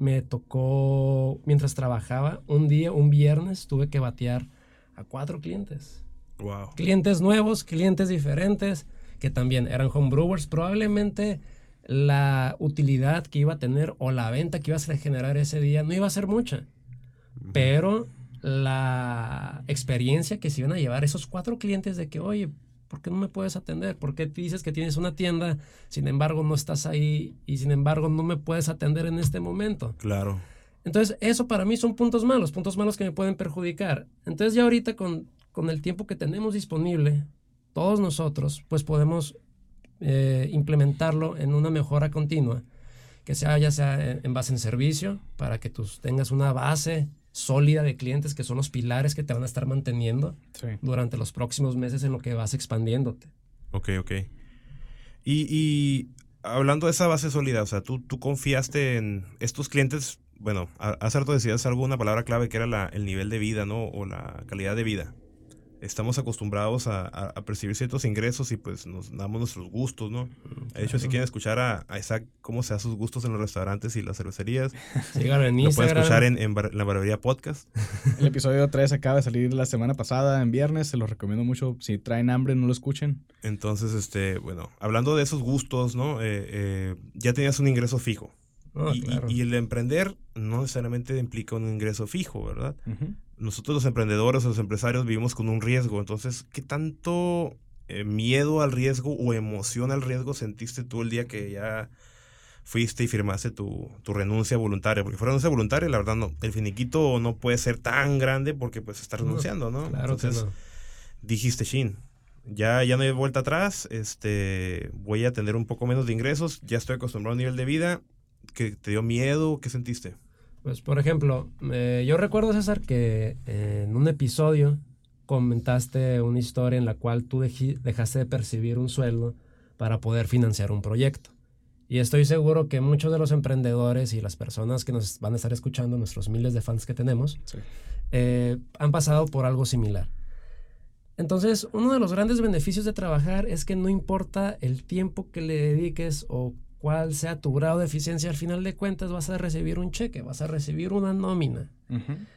me tocó, mientras trabajaba, un día, un viernes, tuve que batear a cuatro clientes. Wow. Clientes nuevos, clientes diferentes, que también eran homebrewers. Probablemente la utilidad que iba a tener o la venta que iba a generar ese día no iba a ser mucha. Pero la experiencia que se iban a llevar esos cuatro clientes de que, oye, ¿por qué no me puedes atender? ¿Por qué dices que tienes una tienda, sin embargo no estás ahí y sin embargo no me puedes atender en este momento? Claro. Entonces, eso para mí son puntos malos, puntos malos que me pueden perjudicar. Entonces, ya ahorita con, con el tiempo que tenemos disponible, todos nosotros, pues podemos eh, implementarlo en una mejora continua, que sea ya sea en, en base en servicio, para que tú tengas una base sólida de clientes que son los pilares que te van a estar manteniendo Sí. durante los próximos meses en lo que vas expandiéndote. Ok, ok. Y, y hablando de esa base sólida, o sea, tú, tú confiaste en estos clientes, bueno, a- hace rato decías alguna palabra clave que era la, el nivel de vida, ¿no? O la calidad de vida. Estamos acostumbrados a, a- a percibir ciertos ingresos y pues nos damos nuestros gustos, ¿no? De hecho, si quieren escuchar a, a Isaac cómo se da sus gustos en los restaurantes y las cervecerías, <laughs> Síganlo en lo pueden escuchar en, en Bar- la Barbería Podcast. El episodio 3 acaba de salir la semana pasada, en viernes. Se los recomiendo mucho. Si traen hambre, no lo escuchen. Entonces, este, bueno, hablando de esos gustos, ¿no? Eh, eh, ya tenías un ingreso fijo. Ah, y, claro. y el emprender no necesariamente implica un ingreso fijo, ¿verdad? Ujú. Nosotros los emprendedores, los empresarios vivimos con un riesgo. Entonces, ¿qué tanto eh, miedo al riesgo o emoción al riesgo sentiste tú el día que ya fuiste y firmaste tu, tu renuncia voluntaria? Porque fue renuncia voluntaria, la verdad no. El finiquito no puede ser tan grande porque pues estás No, renunciando, ¿no? Claro Entonces, no. dijiste, Shin, ya, ya no hay vuelta atrás, este, voy a tener un poco menos de ingresos, ya estoy acostumbrado a un nivel de vida, que te dio miedo, ¿qué sentiste? Pues, por ejemplo, eh, yo recuerdo, César, que eh, en un episodio comentaste una historia en la cual tú dejaste de percibir un sueldo para poder financiar un proyecto. Y estoy seguro que muchos de los emprendedores y las personas que nos van a estar escuchando, nuestros miles de fans que tenemos, Sí. eh, han pasado por algo similar. Entonces, uno de los grandes beneficios de trabajar es que no importa el tiempo que le dediques o cuál sea tu grado de eficiencia, al final de cuentas vas a recibir un cheque, vas a recibir una nómina.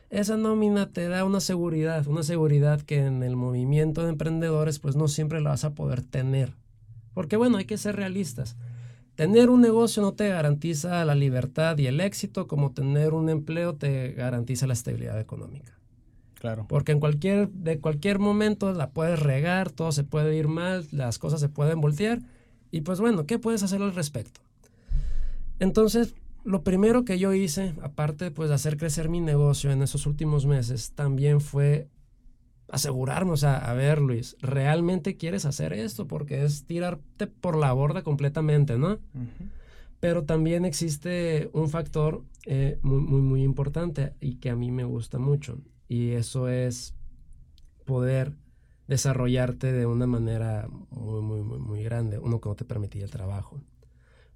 Esa nómina te da una seguridad, una seguridad que en el movimiento de emprendedores pues no siempre la vas a poder tener. Porque bueno, hay que ser realistas. Tener un negocio no te garantiza la libertad y el éxito como tener un empleo te garantiza la estabilidad económica. Claro. Porque en cualquier, de cualquier momento la puedes regar, todo se puede ir mal, las cosas se pueden voltear. Y pues bueno, ¿qué puedes hacer al respecto? Entonces, lo primero que yo hice, aparte pues de hacer crecer mi negocio en esos últimos meses, también fue sea, a ver Luis, ¿realmente quieres hacer esto? Porque es tirarte por la borda completamente, ¿no? Pero también existe un factor eh, muy, muy, muy importante y que a mí me gusta mucho. Y eso es poder desarrollarte de una manera muy, muy, muy, muy grande. Uno que no te permitía el trabajo.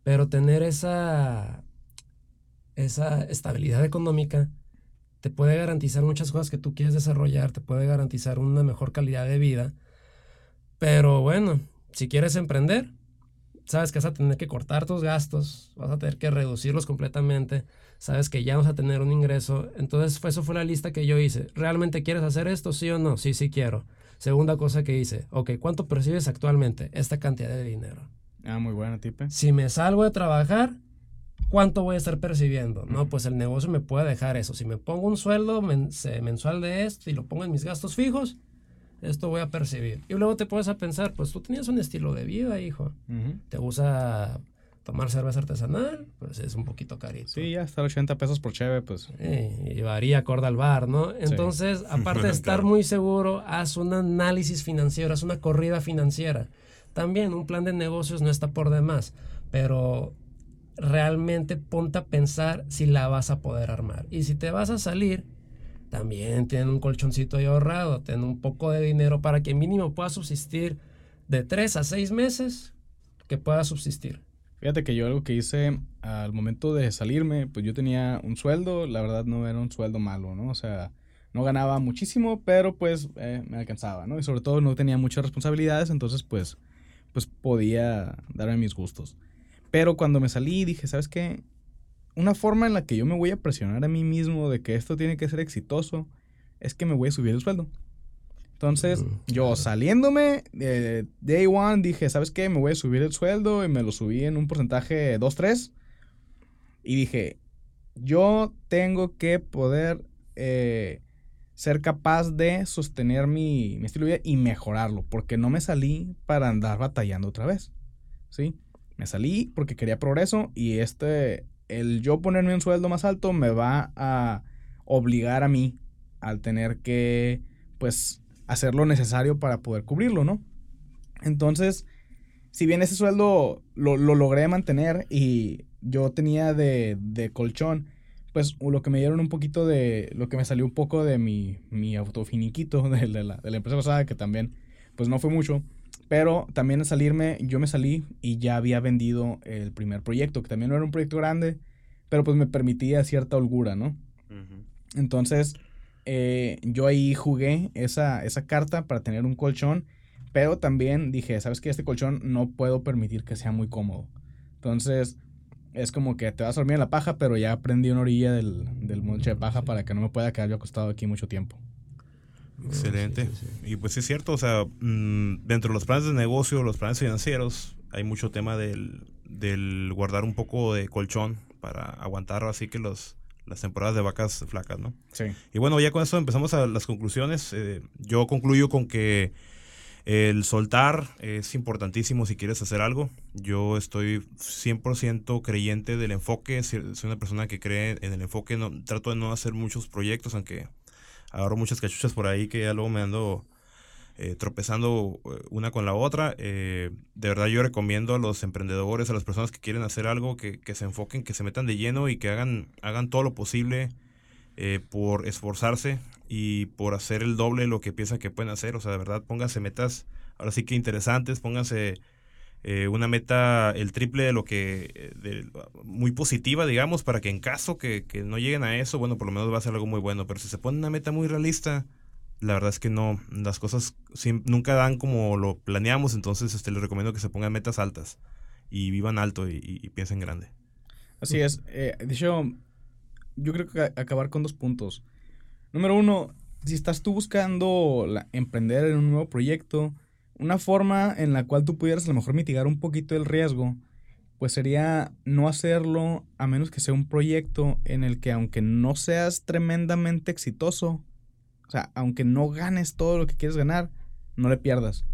Pero tener esa, esa estabilidad económica te puede garantizar muchas cosas que tú quieres desarrollar, te puede garantizar una mejor calidad de vida. Pero bueno, si quieres emprender, sabes que vas a tener que cortar tus gastos, vas a tener que reducirlos completamente, sabes que ya vas a tener un ingreso. Entonces, eso fue la lista que yo hice. ¿Realmente quieres hacer esto, sí o no? Sí, sí quiero. Segunda cosa que hice, ok, ¿cuánto percibes actualmente? Esta cantidad de dinero. Ah, muy buena, tipe. Si me salgo de trabajar, ¿cuánto voy a estar percibiendo? No, pues el negocio me puede dejar eso. Si me pongo un sueldo mensual de esto y lo pongo en mis gastos fijos, esto voy a percibir. Y luego te puedes a pensar, pues tú tenías un estilo de vida, hijo. ¿Te gusta tomar cerveza artesanal? Pues es un poquito carito. Sí, ya está 80 pesos por cheve, pues. Eh, y varía acorde al bar, ¿no? Entonces, <laughs> aparte de estar muy seguro, haz un análisis financiero, haz una corrida financiera. También un plan de negocios no está por demás, pero realmente ponte a pensar si la vas a poder armar. Y si te vas a salir, también ten un colchoncito ahí ahorrado, ten un poco de dinero para que mínimo puedas subsistir de tres a seis meses, que puedas subsistir. Fíjate que yo algo que hice al momento de salirme, pues yo tenía un sueldo, la verdad no era un sueldo malo, ¿no? O sea, no ganaba muchísimo, pero pues eh, me alcanzaba, ¿no? Y sobre todo no tenía muchas responsabilidades, entonces pues, pues podía darme mis gustos. Pero cuando me salí dije, ¿sabes qué? Una forma en la que yo me voy a presionar a mí mismo de que esto tiene que ser exitoso es que me voy a subir el sueldo. Entonces, yo saliéndome, eh, day one, dije, ¿sabes qué? Me voy a subir el sueldo y me lo subí en un porcentaje 2-3. Y dije, yo tengo que poder eh, ser capaz de sostener mi, mi estilo de vida y mejorarlo, porque no me salí para andar batallando otra vez. ¿Sí? Me salí porque quería progreso y este, el yo ponerme un sueldo más alto me va a obligar a mí al tener que, pues, hacer lo necesario para poder cubrirlo, ¿no? Entonces, si bien ese sueldo lo, lo logré mantener y yo tenía de, de colchón, pues lo que me dieron un poquito de, lo que me salió un poco de mi, mi autofiniquito <laughs> de, de la, de la empresa pasada, que también, pues no fue mucho, Pero también al salirme, yo me salí y ya había vendido el primer proyecto, que también no era un proyecto grande, pero pues me permitía cierta holgura, ¿no? Entonces, eh, yo ahí jugué esa, esa carta para tener un colchón, pero también dije, ¿sabes qué? Este colchón no puedo permitir que sea muy cómodo. Entonces, es como que te vas a dormir en la paja, pero ya prendí una orilla del, del monche de paja para que no me pueda quedar yo acostado aquí mucho tiempo. Excelente. Y pues sí es cierto, o sea, mm, dentro de los planes de negocio, los planes financieros, hay mucho tema del, del guardar un poco de colchón para aguantar así que los, las temporadas de vacas flacas, ¿no? Sí. Y bueno, ya con eso empezamos a las conclusiones. Eh, yo concluyo con que el soltar es importantísimo si quieres hacer algo. Yo estoy 100% creyente del enfoque. Soy una persona que cree en el enfoque. No, trato de no hacer muchos proyectos, aunque agarro muchas cachuchas por ahí que ya luego me ando eh, tropezando eh, una con la otra. Eh, de verdad yo recomiendo a los emprendedores, a las personas que quieren hacer algo, que, que se enfoquen, que se metan de lleno y que hagan, hagan todo lo posible por esforzarse y por hacer el doble de lo que piensan que pueden hacer. O sea, de verdad pónganse metas, ahora sí que interesantes, pónganse eh, una meta el triple de lo que, eh, muy positiva, digamos, para que en caso que, que, no lleguen a eso, bueno, por lo menos va a ser algo muy bueno. Pero si se pone una meta muy realista, la verdad es que no, las cosas nunca dan como lo planeamos, entonces este, les recomiendo que se pongan metas altas y vivan alto y, piensen grande. Así es. Eh, de hecho, yo creo que acabar con dos puntos. Número uno, si estás tú buscando emprender en un nuevo proyecto, una forma en la cual tú pudieras a lo mejor mitigar un poquito el riesgo, pues sería no hacerlo a menos que sea un proyecto en el que aunque no seas tremendamente exitoso, o sea, aunque no ganes todo lo que quieres ganar, no le pierdas.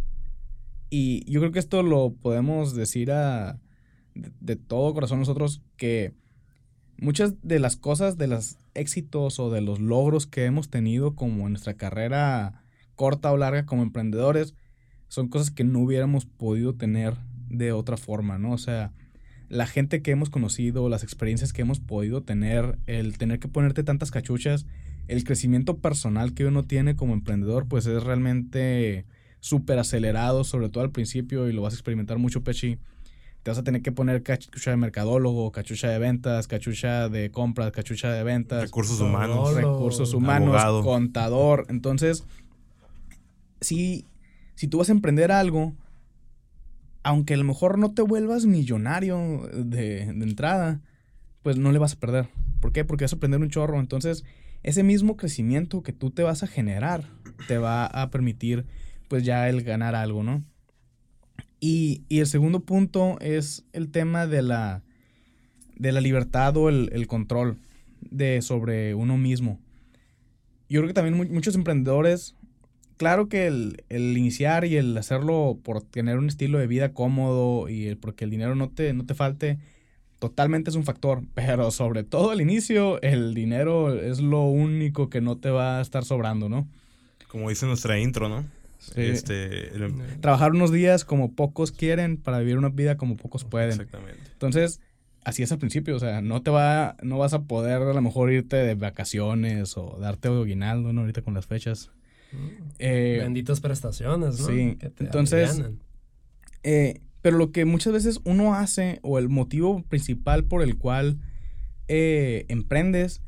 Y yo creo que esto lo podemos decir a, de, de todo corazón nosotros que muchas de las cosas, de los éxitos o de los logros que hemos tenido como en nuestra carrera corta o larga como emprendedores, son cosas que no hubiéramos podido tener de otra forma, ¿no? O sea, la gente que hemos conocido, las experiencias que hemos podido tener, el tener que ponerte tantas cachuchas, el crecimiento personal que uno tiene como emprendedor, pues es realmente súper acelerado, sobre todo al principio, y lo vas a experimentar mucho, Pechi. Te vas a tener que poner cachucha de mercadólogo, cachucha de ventas, cachucha de compras, cachucha de ventas. Recursos humanos. Recursos humanos, abogado. contador. Entonces, sí, si tú vas a emprender algo, aunque a lo mejor no te vuelvas millonario de, de, entrada, pues no le vas a perder. ¿Por qué? Porque vas a aprender un chorro. Entonces, ese mismo crecimiento que tú te vas a generar te va a permitir, pues ya el ganar algo, ¿no? Y, y el segundo punto es el tema de la, de la libertad o el, el control de, sobre uno mismo. Yo creo que también muchos emprendedores claro que el, el, iniciar y el hacerlo por tener un estilo de vida cómodo y el, porque el dinero no te, no te falte, totalmente es un factor. Pero sobre todo al inicio, el dinero es lo único que no te va a estar sobrando, ¿no? Como dice nuestra intro, ¿no? Sí. Este, el... Trabajar unos días como pocos quieren para vivir una vida como pocos pueden. Exactamente. Entonces, así es al principio, o sea, no te va, no vas a poder a lo mejor irte de vacaciones o darte aguinaldo, ¿no? Ahorita con las fechas. Eh, Benditas prestaciones, ¿no? Sí, entonces, eh, pero lo que muchas veces uno hace o el motivo principal por el cual eh, emprendes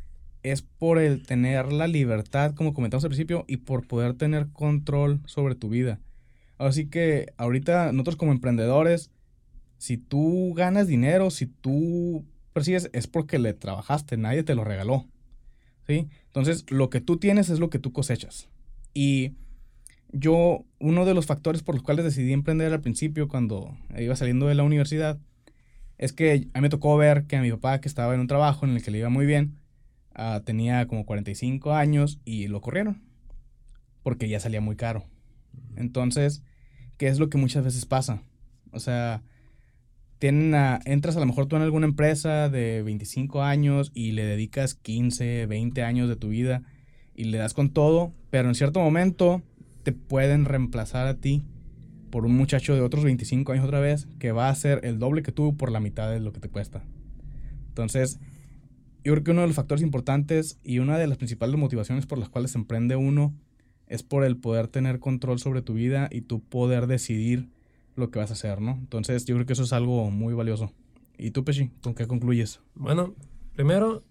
es por el tener la libertad, como comentamos al principio, y por poder tener control sobre tu vida. Así que ahorita nosotros como emprendedores, si tú ganas dinero, si tú persigues, es porque le trabajaste, nadie te lo regaló. ¿Sí? Entonces, lo que tú tienes es lo que tú cosechas. Y yo, uno de los factores por los cuales decidí emprender al principio, cuando iba saliendo de la universidad, es que a mí me tocó ver que a mi papá, que estaba en un trabajo en el que le iba muy bien, uh, tenía como 45 años y lo corrieron, porque ya salía muy caro. Entonces, ¿qué es lo que muchas veces pasa? O sea, tienen a, entras a lo mejor tú en alguna empresa de 25 años y le dedicas 15, 20 años de tu vida y le das con todo, pero en cierto momento te pueden reemplazar a ti por un muchacho de otros 25 años otra vez que va a ser el doble que tú por la mitad de lo que te cuesta. Entonces, yo creo que uno de los factores importantes y una de las principales motivaciones por las cuales se emprende uno es por el poder tener control sobre tu vida y tu poder decidir lo que vas a hacer, ¿no? Entonces yo creo que eso es algo muy valioso. ¿Y tú, Pechi, con qué concluyes? Bueno, primero,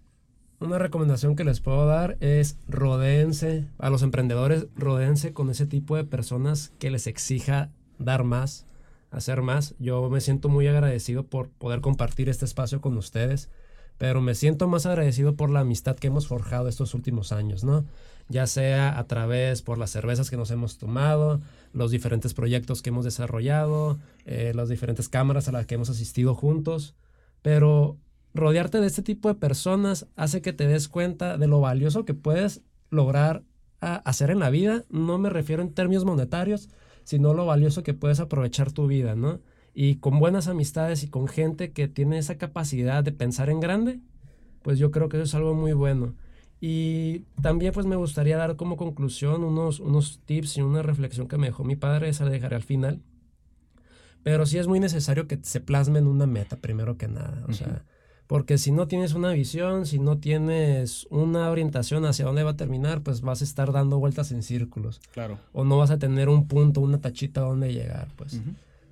una recomendación que les puedo dar es rodeense, a los emprendedores, rodeense con ese tipo de personas que les exija dar más, hacer más. Yo me siento muy agradecido por poder compartir este espacio con ustedes, pero me siento más agradecido por la amistad que hemos forjado estos últimos años, ¿no? Ya sea a través por las cervezas que nos hemos tomado, los diferentes proyectos que hemos desarrollado, eh, las diferentes cámaras a las que hemos asistido juntos, pero rodearte de este tipo de personas hace que te des cuenta de lo valioso que puedes lograr hacer en la vida. No me refiero en términos monetarios, sino lo valioso que puedes aprovechar tu vida, ¿no? Y con buenas amistades y con gente que tiene esa capacidad de pensar en grande, pues yo creo que eso es algo muy bueno. Y también pues me gustaría dar como conclusión unos, unos tips y una reflexión que me dejó mi padre, esa dejaré al final. Pero sí es muy necesario que se plasme en una meta, primero que nada. O sea, porque si no tienes una visión, si no tienes una orientación hacia dónde va a terminar, pues vas a estar dando vueltas en círculos. Claro. O no vas a tener un punto, una tachita donde llegar, pues.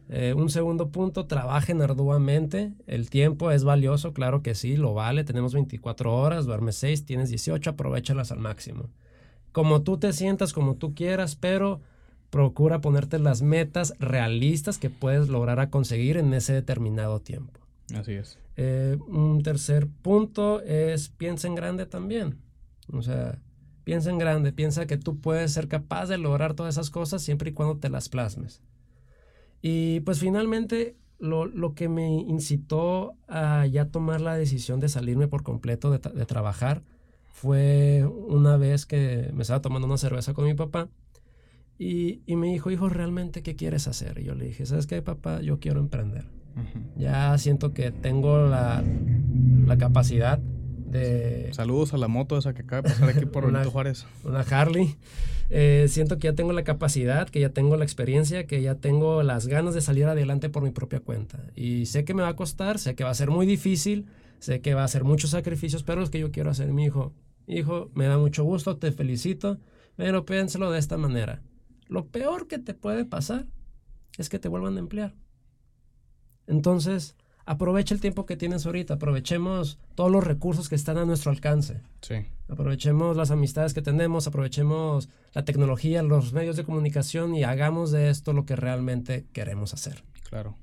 Eh, un segundo punto, trabajen arduamente. El tiempo es valioso, claro que sí, lo vale. Tenemos 24 horas, duermes 6, tienes 18, aprovechalas al máximo. Como tú te sientas, como tú quieras, pero procura ponerte las metas realistas que puedes lograr a conseguir en ese determinado tiempo. Así es. Eh, un tercer punto es piensa en grande también. O sea, piensa en grande, piensa que tú puedes ser capaz de lograr todas esas cosas siempre y cuando te las plasmes. Y pues finalmente lo, lo que me incitó a ya tomar la decisión de salirme por completo de, trabajar fue una vez que me estaba tomando una cerveza con mi papá y, y me dijo, hijo, ¿realmente qué quieres hacer? Y yo le dije, ¿sabes qué, papá? Yo quiero emprender. Ya siento que tengo la, la capacidad de... Saludos a la moto esa que acaba de pasar aquí por <laughs> Benito Juárez. Una Harley. Eh, siento que ya tengo la capacidad, que ya tengo la experiencia, que ya tengo las ganas de salir adelante por mi propia cuenta. Y sé que me va a costar, sé que va a ser muy difícil, sé que va a ser muchos sacrificios, pero es que yo quiero hacer mi hijo. Hijo, me da mucho gusto, te felicito, pero piénselo de esta manera. Lo peor que te puede pasar es que te vuelvan a emplear. Entonces, aprovecha el tiempo que tienes ahorita, aprovechemos todos los recursos que están a nuestro alcance. Sí. Aprovechemos las amistades que tenemos, aprovechemos la tecnología, los medios de comunicación y hagamos de esto lo que realmente queremos hacer. Claro.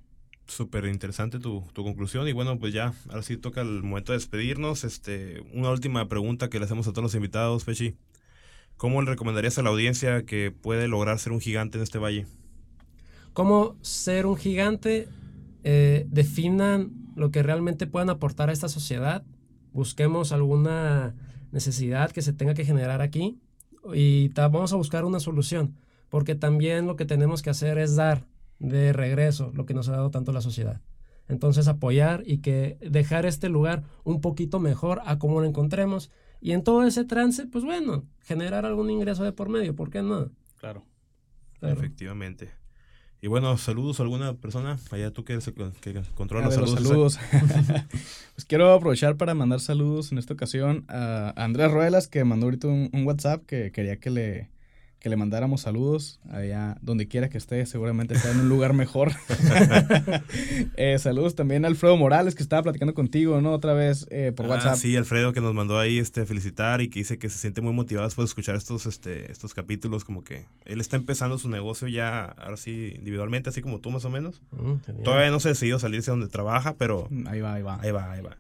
Súper interesante tu, tu, conclusión y bueno, pues ya, ahora sí toca el momento de despedirnos. Este, una última pregunta que le hacemos a todos los invitados, Pechi. ¿Cómo le recomendarías a la audiencia que puede lograr ser un gigante en este valle? ¿Cómo ser un gigante? Eh, definan lo que realmente puedan aportar a esta sociedad, busquemos alguna necesidad que se tenga que generar aquí y vamos a buscar una solución, porque también lo que tenemos que hacer es dar de regreso lo que nos ha dado tanto la sociedad. Entonces apoyar y que dejar este lugar un poquito mejor a como lo encontremos y en todo ese trance, pues bueno, generar algún ingreso de por medio, ¿por qué no? Claro. Claro. Efectivamente. Y bueno, saludos a alguna persona, allá tú que, que controla los saludos. Los saludos. <laughs> pues quiero aprovechar para mandar saludos en esta ocasión a Andrés Ruelas, que mandó ahorita un, un WhatsApp que quería que le, que le mandáramos saludos allá donde quiera que esté, seguramente está en un lugar mejor. <laughs> eh, saludos también a Alfredo Morales, que estaba platicando contigo, ¿no? Otra vez eh, por ah, WhatsApp. Sí, Alfredo que nos mandó ahí este felicitar y que dice que se siente muy motivado después de escuchar estos, este, estos capítulos, como que él está empezando su negocio ya, ahora sí, individualmente, así como tú más o menos. Mm, Todavía no se ha decidido salirse donde trabaja, pero... Ahí va, ahí va. Ahí va, ahí va.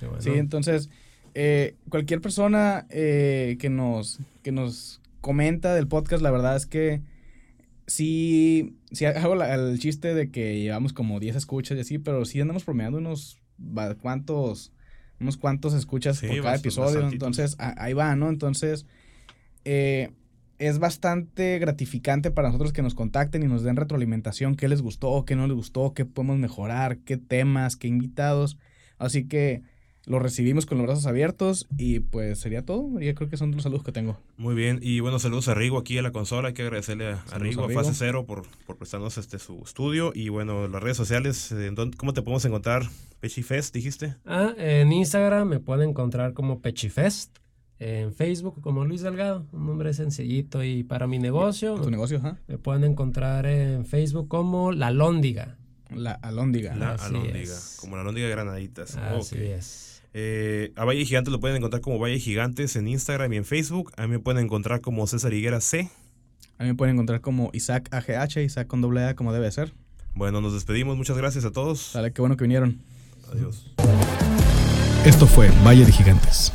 Bueno. Sí, entonces, eh, cualquier persona eh, que nos... Que nos comenta del podcast, la verdad es que sí, sí hago la, el chiste de que llevamos como 10 escuchas y así, pero sí andamos promediando unos cuantos, unos cuantos escuchas sí, por cada episodio. Entonces, a, ahí va, ¿no? Entonces, eh, es bastante gratificante para nosotros que nos contacten y nos den retroalimentación, qué les gustó, qué no les gustó, qué podemos mejorar, qué temas, qué invitados. Así que lo recibimos con los brazos abiertos y pues sería todo. Yo creo que son los saludos que tengo. Muy bien, y bueno, saludos a Rigo aquí a la consola. Hay que agradecerle a, a Rigo, a Fase Cero, por, por prestarnos este, su estudio. Y bueno, las redes sociales, ¿cómo te podemos encontrar? Pechifest, dijiste. Ah, en Instagram me pueden encontrar como Pechifest. En Facebook como Luis Delgado, un nombre sencillito. Y para mi negocio, Tu negocio, ajá. me pueden encontrar en Facebook como La Lóndiga. La alóndiga. La Así alóndiga, es. como la alóndiga de granaditas. Así es. Eh, a Valle Gigantes lo pueden encontrar como Valle Gigantes en Instagram y en Facebook. A mí me pueden encontrar como César Higuera C. A mí me pueden encontrar como Isaac AGH, Isaac con doble A como debe ser. Bueno, nos despedimos. Muchas gracias a todos. Sale, qué bueno que vinieron. Adiós. Esto fue Valle de Gigantes.